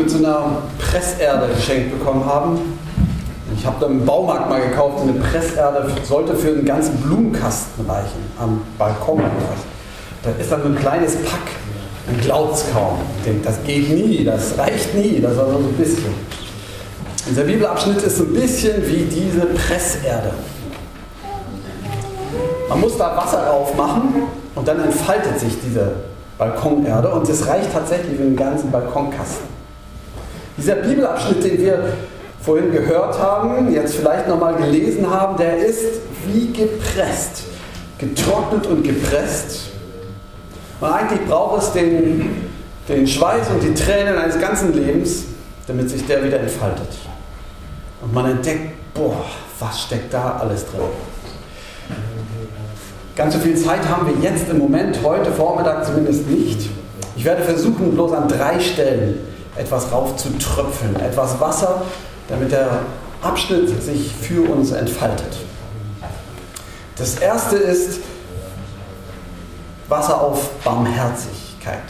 mit so einer Presserde geschenkt bekommen haben. Ich habe da im Baumarkt mal gekauft, eine Presserde sollte für einen ganzen Blumenkasten reichen, am Balkon. Da ist dann so ein kleines Pack. Man glaubt es kaum. Denkt, das geht nie, das reicht nie, das ist also so ein bisschen. Unser Bibelabschnitt ist so ein bisschen wie diese Presserde. Man muss da Wasser drauf machen und dann entfaltet sich diese Balkonerde und es reicht tatsächlich für den ganzen Balkonkasten. Dieser Bibelabschnitt, den wir vorhin gehört haben, jetzt vielleicht nochmal gelesen haben, der ist wie gepresst, getrocknet und gepresst. Und eigentlich braucht es den, den Schweiß und die Tränen eines ganzen Lebens, damit sich der wieder entfaltet. Und man entdeckt, boah, was steckt da alles drin? Ganz so viel Zeit haben wir jetzt im Moment, heute Vormittag zumindest nicht. Ich werde versuchen, bloß an drei Stellen etwas raufzutröpfeln, etwas Wasser, damit der Abschnitt sich für uns entfaltet. Das erste ist Wasser auf Barmherzigkeit.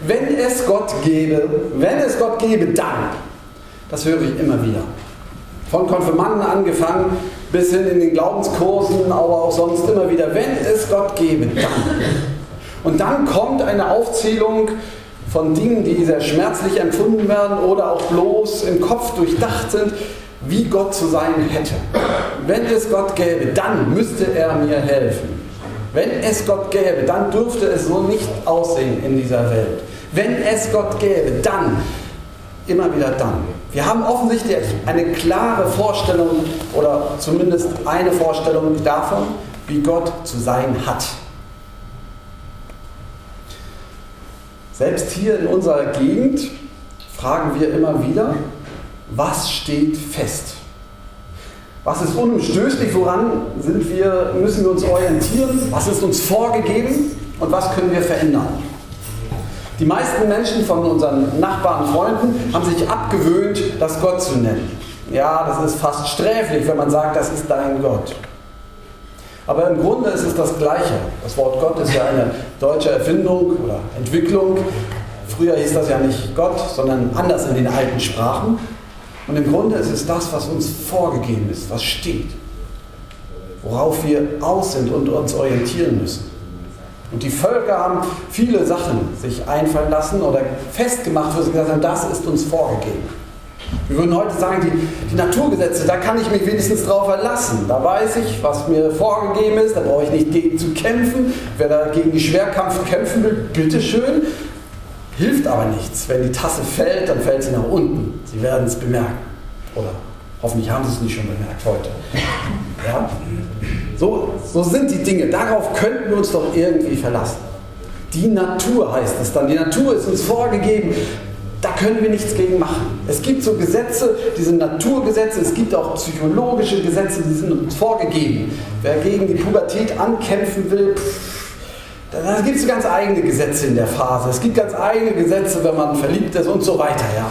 Wenn es Gott gäbe, wenn es Gott gäbe, dann. Das höre ich immer wieder. Von Konfirmanden angefangen bis hin in den Glaubenskursen, aber auch sonst immer wieder, wenn es Gott gäbe, dann. Und dann kommt eine Aufzählung von Dingen, die sehr schmerzlich empfunden werden oder auch bloß im Kopf durchdacht sind, wie Gott zu sein hätte. Wenn es Gott gäbe, dann müsste er mir helfen. Wenn es Gott gäbe, dann dürfte es so nicht aussehen in dieser Welt. Wenn es Gott gäbe, dann, immer wieder dann. Wir haben offensichtlich eine klare Vorstellung oder zumindest eine Vorstellung davon, wie Gott zu sein hat. Selbst hier in unserer Gegend fragen wir immer wieder, was steht fest? Was ist unumstößlich? Woran sind wir, müssen wir uns orientieren? Was ist uns vorgegeben? Und was können wir verändern? Die meisten Menschen von unseren Nachbarn, Freunden haben sich abgewöhnt, das Gott zu nennen. Ja, das ist fast sträflich, wenn man sagt, das ist dein Gott. Aber im Grunde ist es das Gleiche. Das Wort Gott ist ja eine deutsche Erfindung oder Entwicklung. Früher hieß das ja nicht Gott, sondern anders in den alten Sprachen. Und im Grunde ist es das, was uns vorgegeben ist, was steht, worauf wir aus sind und uns orientieren müssen. Und die Völker haben viele Sachen sich einfallen lassen oder festgemacht, wo sie gesagt haben, das ist uns vorgegeben. Wir würden heute sagen, die, die, Naturgesetze, da kann ich mich wenigstens drauf verlassen. Da weiß ich, was mir vorgegeben ist, da brauche ich nicht gegen zu kämpfen. Wer da gegen die Schwerkampf kämpfen will, bitteschön. Hilft aber nichts. Wenn die Tasse fällt, dann fällt sie nach unten. Sie werden es bemerken. Oder hoffentlich haben Sie es nicht schon bemerkt heute. Ja? So, so sind die Dinge. Darauf könnten wir uns doch irgendwie verlassen. Die Natur heißt es dann. Die Natur ist uns vorgegeben. Da können wir nichts gegen machen. Es gibt so Gesetze, diese Naturgesetze, es gibt auch psychologische Gesetze, die sind uns vorgegeben. Wer gegen die Pubertät ankämpfen will, pff, da gibt es ganz eigene Gesetze in der Phase. Es gibt ganz eigene Gesetze, wenn man verliebt ist und so weiter. Ja.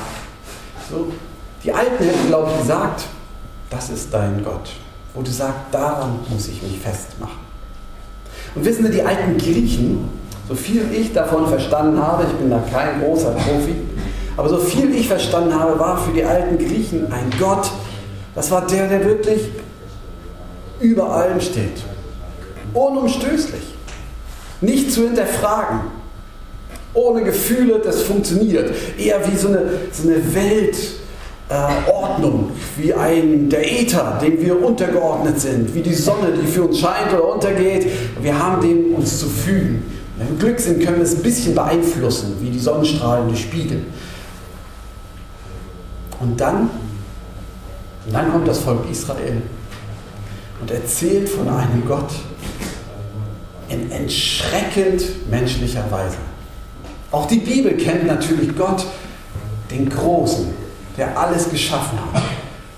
So, die Alten hätten, glaube ich, gesagt, das ist dein Gott wo du sagst, daran muss ich mich festmachen. Und wissen Sie, die alten Griechen, so viel ich davon verstanden habe, ich bin da kein großer Profi, aber so viel ich verstanden habe, war für die alten Griechen ein Gott, das war der, der wirklich über allem steht. Unumstößlich. Nicht zu hinterfragen. Ohne Gefühle, das funktioniert. Eher wie so eine, so eine Welt, äh, wie ein, der Äther, dem wir untergeordnet sind, wie die Sonne, die für uns scheint oder untergeht. Wir haben dem uns zu fügen. Wenn wir Glück sind, können wir es ein bisschen beeinflussen, wie die Sonnenstrahlen die Spiegel. Und dann, und dann kommt das Volk Israel und erzählt von einem Gott in entschreckend menschlicher Weise. Auch die Bibel kennt natürlich Gott, den Großen, der alles geschaffen hat,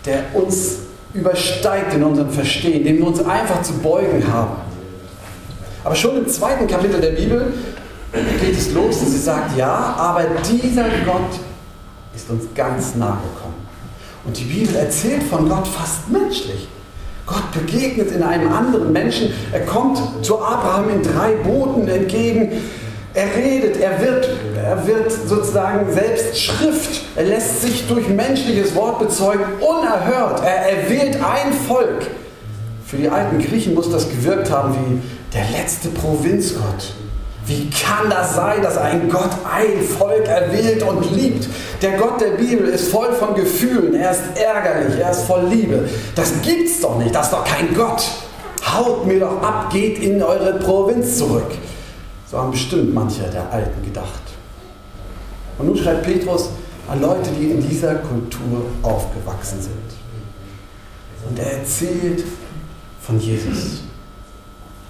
der uns übersteigt in unserem Verstehen, dem wir uns einfach zu beugen haben. Aber schon im zweiten Kapitel der Bibel geht es los und sie sagt, ja, aber dieser Gott ist uns ganz nahe gekommen. Und die Bibel erzählt von Gott fast menschlich. Gott begegnet in einem anderen Menschen. Er kommt zu Abraham in drei Booten entgegen. Er redet, er wird, er wird sozusagen selbst Schrift. Er lässt sich durch menschliches Wort bezeugen, unerhört. Er erwählt ein Volk. Für die alten Griechen muss das gewirkt haben wie der letzte Provinzgott. Kann das sein, dass ein Gott ein Volk erwählt und liebt? Der Gott der Bibel ist voll von Gefühlen, er ist ärgerlich, er ist voll Liebe. Das gibt's doch nicht, das ist doch kein Gott. Haut mir doch ab, geht in eure Provinz zurück. So haben bestimmt manche der Alten gedacht. Und nun schreibt Petrus an Leute, die in dieser Kultur aufgewachsen sind. Und er erzählt von Jesus.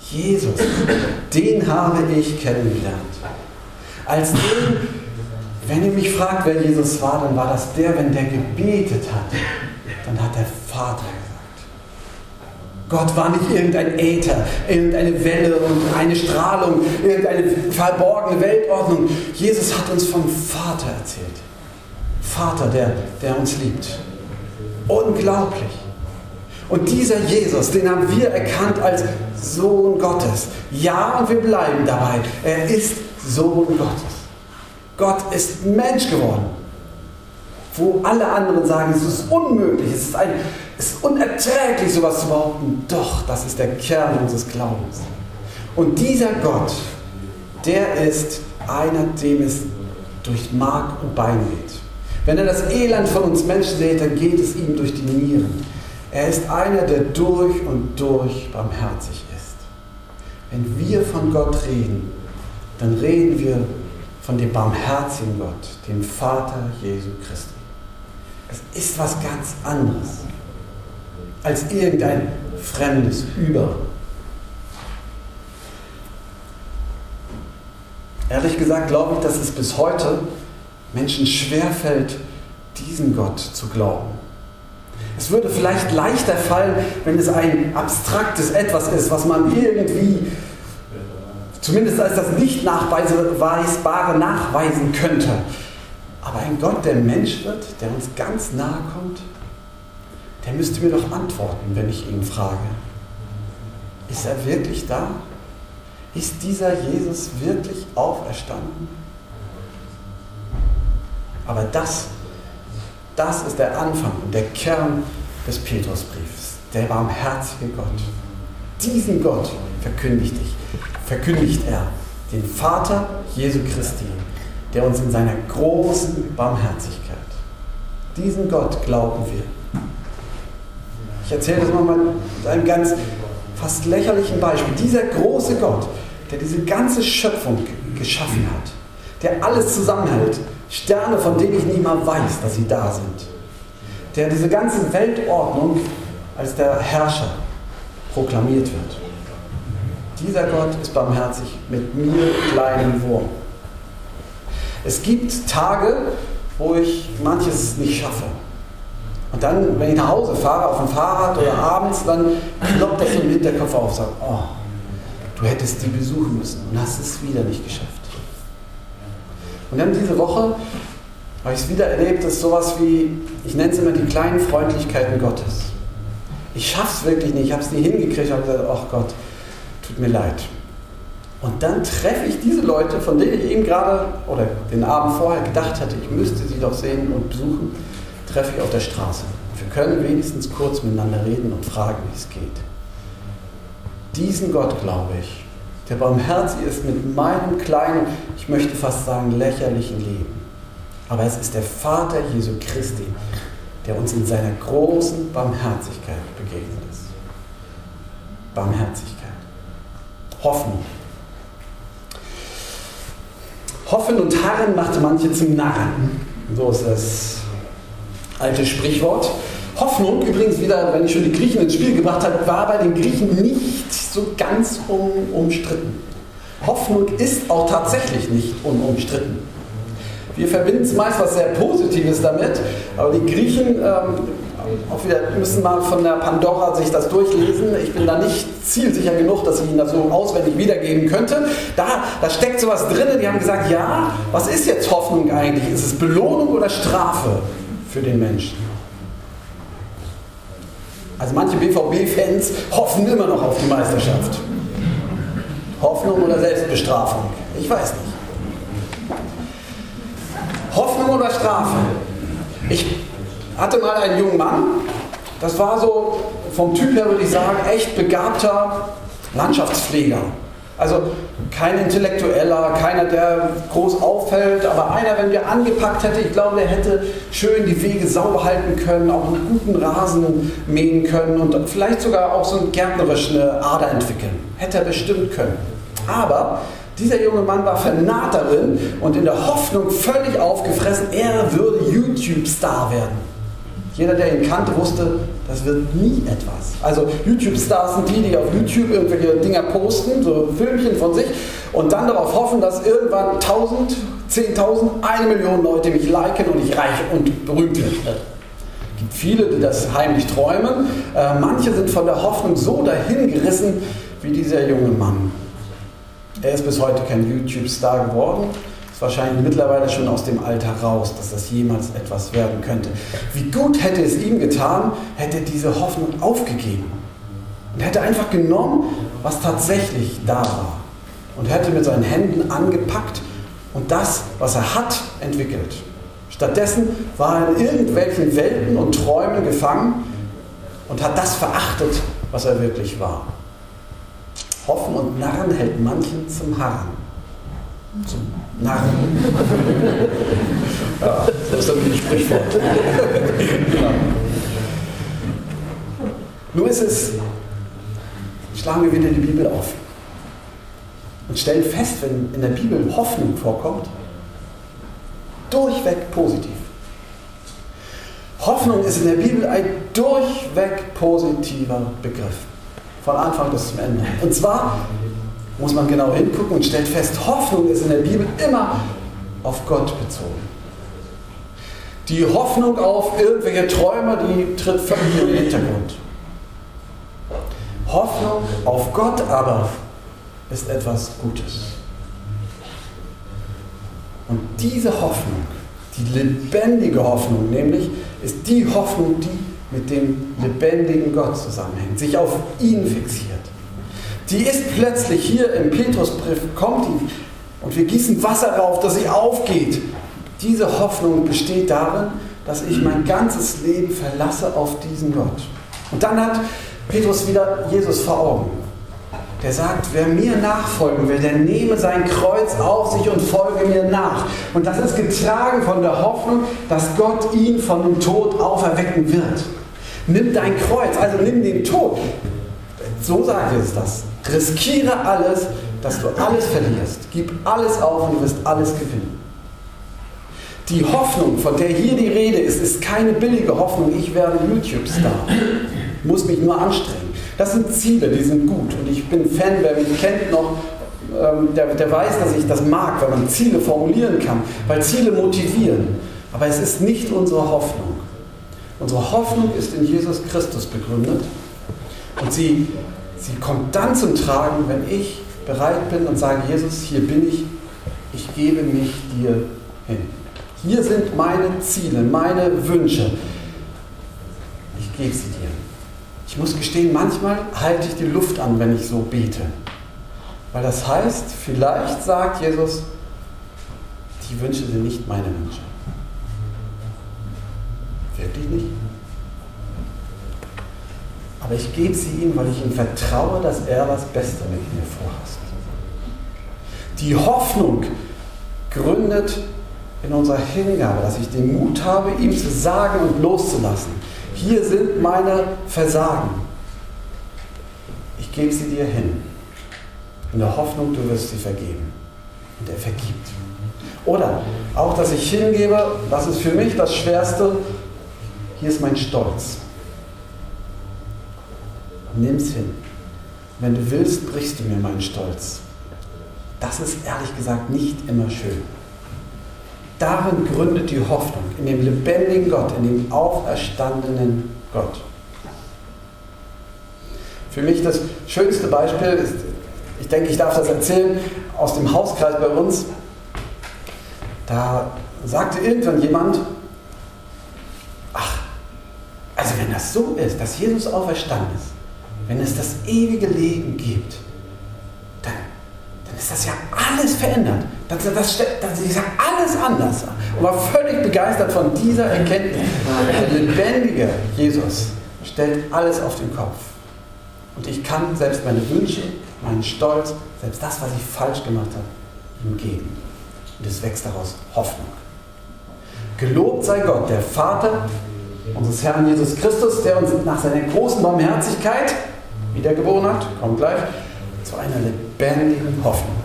Jesus, den habe ich kennengelernt. Als den, wenn ihr mich fragt, wer Jesus war, dann war das der, wenn der gebetet hat, dann hat der Vater gesagt. Gott war nicht irgendein Äther, irgendeine Welle und eine Strahlung, irgendeine verborgene Weltordnung. Jesus hat uns vom Vater erzählt. Vater, der, der uns liebt. Unglaublich. Und dieser Jesus, den haben wir erkannt als Sohn Gottes. Ja, und wir bleiben dabei. Er ist Sohn Gottes. Gott ist Mensch geworden. Wo alle anderen sagen, es ist unmöglich, es ist, ein, es ist unerträglich, sowas zu behaupten. Doch, das ist der Kern unseres Glaubens. Und dieser Gott, der ist einer, dem es durch Mark und Bein geht. Wenn er das Elend von uns Menschen sieht, dann geht es ihm durch die Nieren. Er ist einer, der durch und durch barmherzig ist. Wenn wir von Gott reden, dann reden wir von dem barmherzigen Gott, dem Vater Jesu Christi. Es ist was ganz anderes als irgendein fremdes Über. Ehrlich gesagt glaube ich, dass es bis heute Menschen schwerfällt, diesen Gott zu glauben. Es würde vielleicht leichter fallen, wenn es ein abstraktes Etwas ist, was man irgendwie, zumindest als das nicht nachweisbare, nachweisen könnte. Aber ein Gott, der Mensch wird, der uns ganz nahe kommt, der müsste mir doch antworten, wenn ich ihn frage. Ist er wirklich da? Ist dieser Jesus wirklich auferstanden? Aber das das ist der Anfang und der Kern des Petrusbriefs, der barmherzige Gott. Diesen Gott verkündigt, ich, verkündigt er, den Vater Jesu Christi, der uns in seiner großen Barmherzigkeit. Diesen Gott glauben wir. Ich erzähle das nochmal mit einem ganz fast lächerlichen Beispiel. Dieser große Gott, der diese ganze Schöpfung geschaffen hat, der alles zusammenhält, Sterne, von denen ich nie mal weiß, dass sie da sind. Der diese ganze Weltordnung als der Herrscher proklamiert wird. Dieser Gott ist barmherzig mit mir, kleinen Wurm. Es gibt Tage, wo ich manches nicht schaffe. Und dann, wenn ich nach Hause fahre, auf dem Fahrrad oder abends, dann kloppt das im Hinterkopf auf und sagt, oh, du hättest die besuchen müssen und hast es wieder nicht geschafft. Und dann diese Woche habe ich es wieder erlebt, dass sowas wie, ich nenne es immer die kleinen Freundlichkeiten Gottes. Ich schaffe es wirklich nicht, ich habe es nie hingekriegt, habe gesagt, ach Gott, tut mir leid. Und dann treffe ich diese Leute, von denen ich eben gerade oder den Abend vorher gedacht hatte, ich müsste sie doch sehen und besuchen, treffe ich auf der Straße. Wir können wenigstens kurz miteinander reden und fragen, wie es geht. Diesen Gott, glaube ich, der barmherzig ist mit meinem kleinen, ich möchte fast sagen, lächerlichen Leben. Aber es ist der Vater Jesu Christi, der uns in seiner großen Barmherzigkeit begegnet ist. Barmherzigkeit. Hoffnung. Hoffen und Harren machte manche zum Narren. So ist das alte Sprichwort. Hoffnung, übrigens wieder, wenn ich schon die Griechen ins Spiel gebracht habe, war bei den Griechen nicht so ganz unumstritten. Hoffnung ist auch tatsächlich nicht unumstritten. Wir verbinden es meist was sehr Positives damit, aber die Griechen ähm, auch wieder müssen mal von der Pandora sich das durchlesen. Ich bin da nicht zielsicher genug, dass ich Ihnen das so auswendig wiedergeben könnte. Da, da steckt sowas drin. Die haben gesagt, ja, was ist jetzt Hoffnung eigentlich? Ist es Belohnung oder Strafe für den Menschen? Also manche BVB-Fans hoffen immer noch auf die Meisterschaft. Hoffnung oder Selbstbestrafung? Ich weiß nicht. Hoffnung oder Strafe? Ich hatte mal einen jungen Mann, das war so vom Typ her, würde ich sagen, echt begabter Landschaftspfleger. Also kein Intellektueller, keiner, der groß auffällt, aber einer, wenn wir angepackt hätte, ich glaube, der hätte schön die Wege sauber halten können, auch einen guten Rasen mähen können und vielleicht sogar auch so eine gärtnerische Ader entwickeln. Hätte er bestimmt können. Aber dieser junge Mann war vernarrt darin und in der Hoffnung völlig aufgefressen, er würde YouTube-Star werden. Jeder, der ihn kannte, wusste, das wird nie etwas. Also YouTube-Stars sind die, die auf YouTube irgendwelche Dinger posten, so Filmchen von sich, und dann darauf hoffen, dass irgendwann 1000, 10.000, eine Million Leute mich liken und ich reich und berühmt werde. Es gibt viele, die das heimlich träumen. Äh, manche sind von der Hoffnung so dahin gerissen wie dieser junge Mann. Er ist bis heute kein YouTube-Star geworden ist wahrscheinlich mittlerweile schon aus dem Alter raus, dass das jemals etwas werden könnte. Wie gut hätte es ihm getan, hätte diese Hoffnung aufgegeben und hätte einfach genommen, was tatsächlich da war und hätte mit seinen Händen angepackt und das, was er hat, entwickelt. Stattdessen war er in irgendwelchen Welten und Träumen gefangen und hat das verachtet, was er wirklich war. Hoffen und Narren hält manchen zum Harren zum Narren. ja, das ist ein Sprichwort. genau. Nur ist es, schlagen wir wieder die Bibel auf und stellen fest, wenn in der Bibel Hoffnung vorkommt, durchweg positiv. Hoffnung ist in der Bibel ein durchweg positiver Begriff. Von Anfang bis zum Ende. Und zwar muss man genau hingucken und stellt fest, Hoffnung ist in der Bibel immer auf Gott bezogen. Die Hoffnung auf irgendwelche Träume, die tritt völlig in den Hintergrund. Hoffnung auf Gott aber ist etwas Gutes. Und diese Hoffnung, die lebendige Hoffnung nämlich, ist die Hoffnung, die mit dem lebendigen Gott zusammenhängt, sich auf ihn fixiert. Die ist plötzlich hier im Petrusbrief, kommt die und wir gießen Wasser drauf, dass sie aufgeht. Diese Hoffnung besteht darin, dass ich mein ganzes Leben verlasse auf diesen Gott. Und dann hat Petrus wieder Jesus vor Augen. Der sagt, wer mir nachfolgen will, der nehme sein Kreuz auf sich und folge mir nach. Und das ist getragen von der Hoffnung, dass Gott ihn von dem Tod auferwecken wird. Nimm dein Kreuz, also nimm den Tod. So sagt Jesus das. Riskiere alles, dass du alles verlierst. Gib alles auf und du wirst alles gewinnen. Die Hoffnung, von der hier die Rede ist, ist keine billige Hoffnung, ich werde YouTube-Star. Muss mich nur anstrengen. Das sind Ziele, die sind gut. Und ich bin Fan, wer mich kennt noch, ähm, der, der weiß, dass ich das mag, wenn man Ziele formulieren kann, weil Ziele motivieren. Aber es ist nicht unsere Hoffnung. Unsere Hoffnung ist in Jesus Christus begründet. Und sie Sie kommt dann zum Tragen, wenn ich bereit bin und sage, Jesus, hier bin ich, ich gebe mich dir hin. Hier sind meine Ziele, meine Wünsche. Ich gebe sie dir. Ich muss gestehen, manchmal halte ich die Luft an, wenn ich so bete. Weil das heißt, vielleicht sagt Jesus, die Wünsche sind nicht meine Wünsche. Wirklich nicht? Aber ich gebe sie ihm, weil ich ihm vertraue, dass er das Beste mit mir vorhast. Die Hoffnung gründet in unserer Hingabe, dass ich den Mut habe, ihm zu sagen und loszulassen. Hier sind meine Versagen. Ich gebe sie dir hin. In der Hoffnung, du wirst sie vergeben. Und er vergibt. Oder auch, dass ich hingebe, das ist für mich das Schwerste, hier ist mein Stolz nimm's hin. Wenn du willst, brichst du mir meinen Stolz. Das ist ehrlich gesagt nicht immer schön. Darin gründet die Hoffnung, in dem lebendigen Gott, in dem auferstandenen Gott. Für mich das schönste Beispiel ist, ich denke, ich darf das erzählen, aus dem Hauskreis bei uns. Da sagte irgendwann jemand, ach, also wenn das so ist, dass Jesus auferstanden ist, wenn es das ewige Leben gibt, dann, dann ist das ja alles verändert. Das, das, das ist ja alles anders. Und war völlig begeistert von dieser Erkenntnis. Der lebendige Jesus stellt alles auf den Kopf. Und ich kann selbst meine Wünsche, meinen Stolz, selbst das, was ich falsch gemacht habe, ihm geben. Und es wächst daraus Hoffnung. Gelobt sei Gott, der Vater unseres Herrn Jesus Christus, der uns nach seiner großen Barmherzigkeit wiedergeboren hat, kommt gleich, zu einer lebendigen Hoffnung.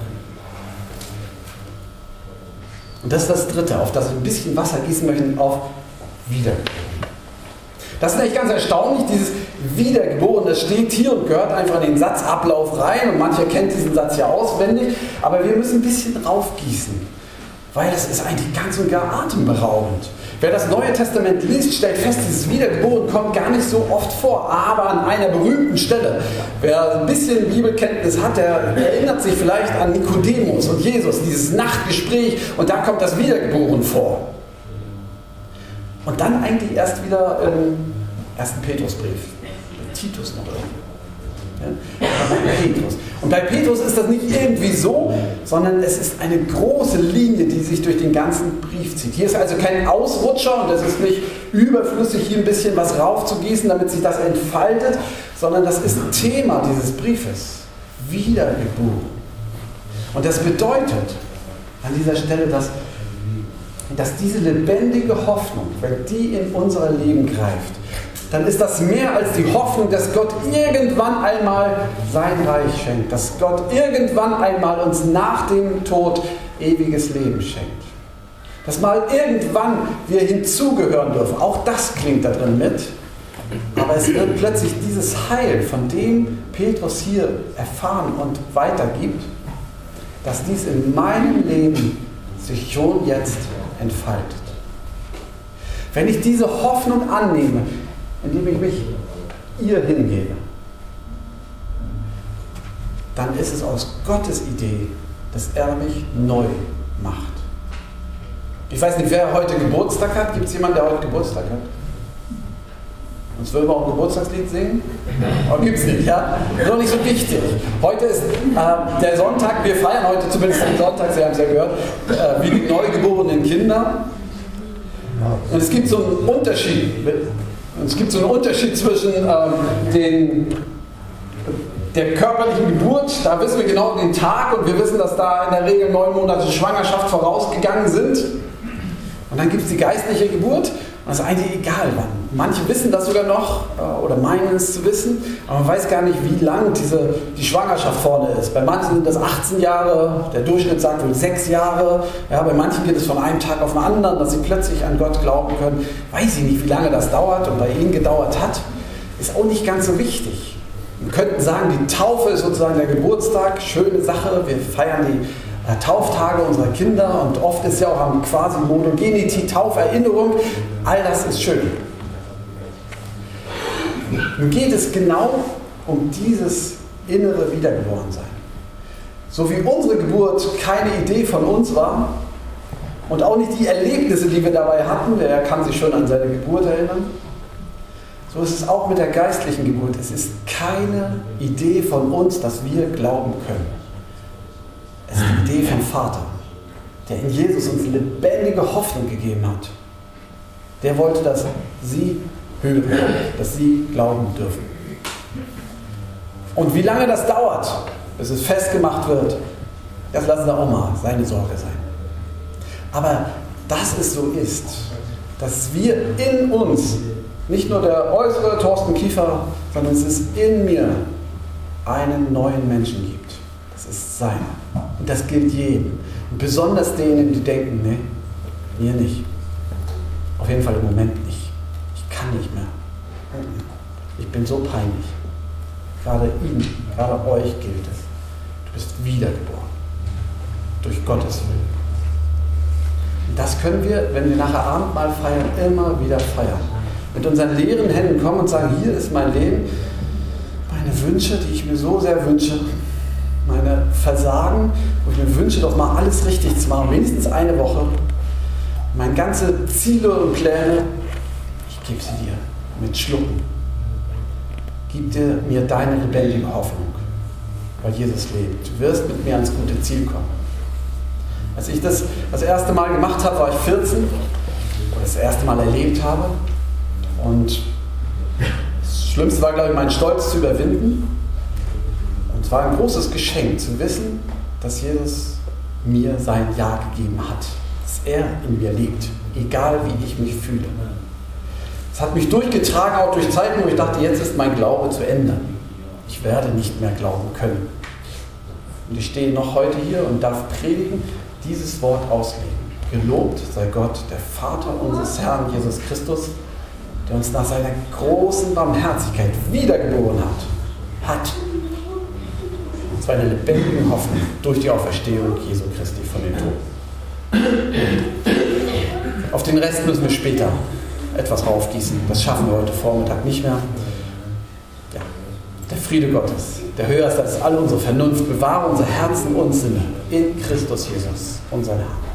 Und das ist das Dritte, auf das wir ein bisschen Wasser gießen möchten, auf Wiedergeburt. Das ist eigentlich ganz erstaunlich, dieses Wiedergeboren, das steht hier und gehört einfach in den Satzablauf rein und mancher kennt diesen Satz ja auswendig, aber wir müssen ein bisschen raufgießen, weil es ist eigentlich ganz und gar atemberaubend. Wer das Neue Testament liest, stellt fest, dieses Wiedergeboren kommt gar nicht so oft vor, aber an einer berühmten Stelle. Wer ein bisschen Bibelkenntnis hat, der erinnert sich vielleicht an Nikodemus und Jesus, dieses Nachtgespräch und da kommt das Wiedergeboren vor. Und dann eigentlich erst wieder im ersten Petrusbrief, Titus noch irgendwie. Ja? Petrus. Und bei Petrus ist das nicht irgendwie so, sondern es ist eine große Linie, die sich durch den ganzen Brief zieht. Hier ist also kein Ausrutscher und es ist nicht überflüssig, hier ein bisschen was raufzugießen, damit sich das entfaltet, sondern das ist Thema dieses Briefes. Wiedergeboren. Und das bedeutet an dieser Stelle, dass, dass diese lebendige Hoffnung, wenn die in unser Leben greift, dann ist das mehr als die Hoffnung, dass Gott irgendwann einmal sein Reich schenkt, dass Gott irgendwann einmal uns nach dem Tod ewiges Leben schenkt. Dass mal irgendwann wir hinzugehören dürfen. Auch das klingt da drin mit. Aber es wird plötzlich dieses Heil, von dem Petrus hier erfahren und weitergibt, dass dies in meinem Leben sich schon jetzt entfaltet. Wenn ich diese Hoffnung annehme, indem ich mich ihr hingebe, dann ist es aus Gottes Idee, dass er mich neu macht. Ich weiß nicht, wer heute Geburtstag hat. Gibt es jemanden, der heute Geburtstag hat? Sonst würden wir auch ein Geburtstagslied singen? Aber gibt es nicht, ja? Ist doch nicht so wichtig. Heute ist äh, der Sonntag, wir feiern heute zumindest den Sonntag, Sie haben es ja gehört, äh, wie die neugeborenen Kinder. Und es gibt so einen Unterschied es gibt so einen Unterschied zwischen ähm, den, der körperlichen Geburt, da wissen wir genau den Tag und wir wissen, dass da in der Regel neun Monate Schwangerschaft vorausgegangen sind. Und dann gibt es die geistliche Geburt und das ist eigentlich egal wann. Manche wissen das sogar noch äh, oder meinen es zu wissen, aber man weiß gar nicht, wie lang diese, die Schwangerschaft vorne ist. Bei manchen sind das 18 Jahre, der Durchschnitt sagt wohl 6 Jahre. Ja, bei manchen geht es von einem Tag auf den anderen, dass sie plötzlich an Gott glauben können. Weiß ich nicht, wie lange das dauert und bei ihnen gedauert hat, ist auch nicht ganz so wichtig. Wir könnten sagen, die Taufe ist sozusagen der Geburtstag, schöne Sache. Wir feiern die Tauftage unserer Kinder und oft ist ja auch am quasi Monogenity Tauferinnerung. All das ist schön. Nun geht es genau um dieses innere Wiedergeborensein. So wie unsere Geburt keine Idee von uns war und auch nicht die Erlebnisse, die wir dabei hatten, wer kann sich schon an seine Geburt erinnern, so ist es auch mit der geistlichen Geburt. Es ist keine Idee von uns, dass wir glauben können. Es ist die Idee vom Vater, der in Jesus uns lebendige Hoffnung gegeben hat. Der wollte, dass sie hören, dass sie glauben dürfen. Und wie lange das dauert, bis es festgemacht wird, das lassen der Oma seine Sorge sein. Aber dass es so ist, dass wir in uns, nicht nur der äußere Thorsten Kiefer, sondern es ist in mir, einen neuen Menschen gibt. Das ist sein. Das gilt jedem. Besonders denen, die denken, nee, mir nicht. Auf jeden Fall im Moment nicht kann nicht mehr. Ich bin so peinlich. Gerade ihm, gerade euch gilt es. Du bist wiedergeboren. Durch Gottes Willen. Und das können wir, wenn wir nachher Abendmahl feiern, immer wieder feiern. Mit unseren leeren Händen kommen und sagen, hier ist mein Leben, meine Wünsche, die ich mir so sehr wünsche, meine Versagen, wo ich mir wünsche, doch mal alles richtig zu machen, wenigstens eine Woche, meine ganze Ziele und Pläne, gib sie dir mit Schlucken. Gib dir mir deine lebendige Hoffnung. weil Jesus lebt. Du wirst mit mir ans gute Ziel kommen. Als ich das das erste Mal gemacht habe, war ich 14 oder das erste Mal erlebt habe. Und das Schlimmste war, glaube ich, meinen Stolz zu überwinden. Und es war ein großes Geschenk zu wissen, dass Jesus mir sein Ja gegeben hat. Dass er in mir lebt, egal wie ich mich fühle. Es hat mich durchgetragen, auch durch Zeiten, wo ich dachte, jetzt ist mein Glaube zu Ende. Ich werde nicht mehr glauben können. Und ich stehe noch heute hier und darf predigen, dieses Wort auslegen. Gelobt sei Gott, der Vater unseres Herrn Jesus Christus, der uns nach seiner großen Barmherzigkeit wiedergeboren hat. Hat. Und zwar eine lebendige Hoffnung durch die Auferstehung Jesu Christi von den Toten. Auf den Rest müssen wir später etwas raufgießen. Das schaffen wir heute Vormittag nicht mehr. Ja. Der Friede Gottes, der höher ist als all unsere Vernunft, bewahre unser Herzen und Sinne in Christus Jesus, unser. Amen.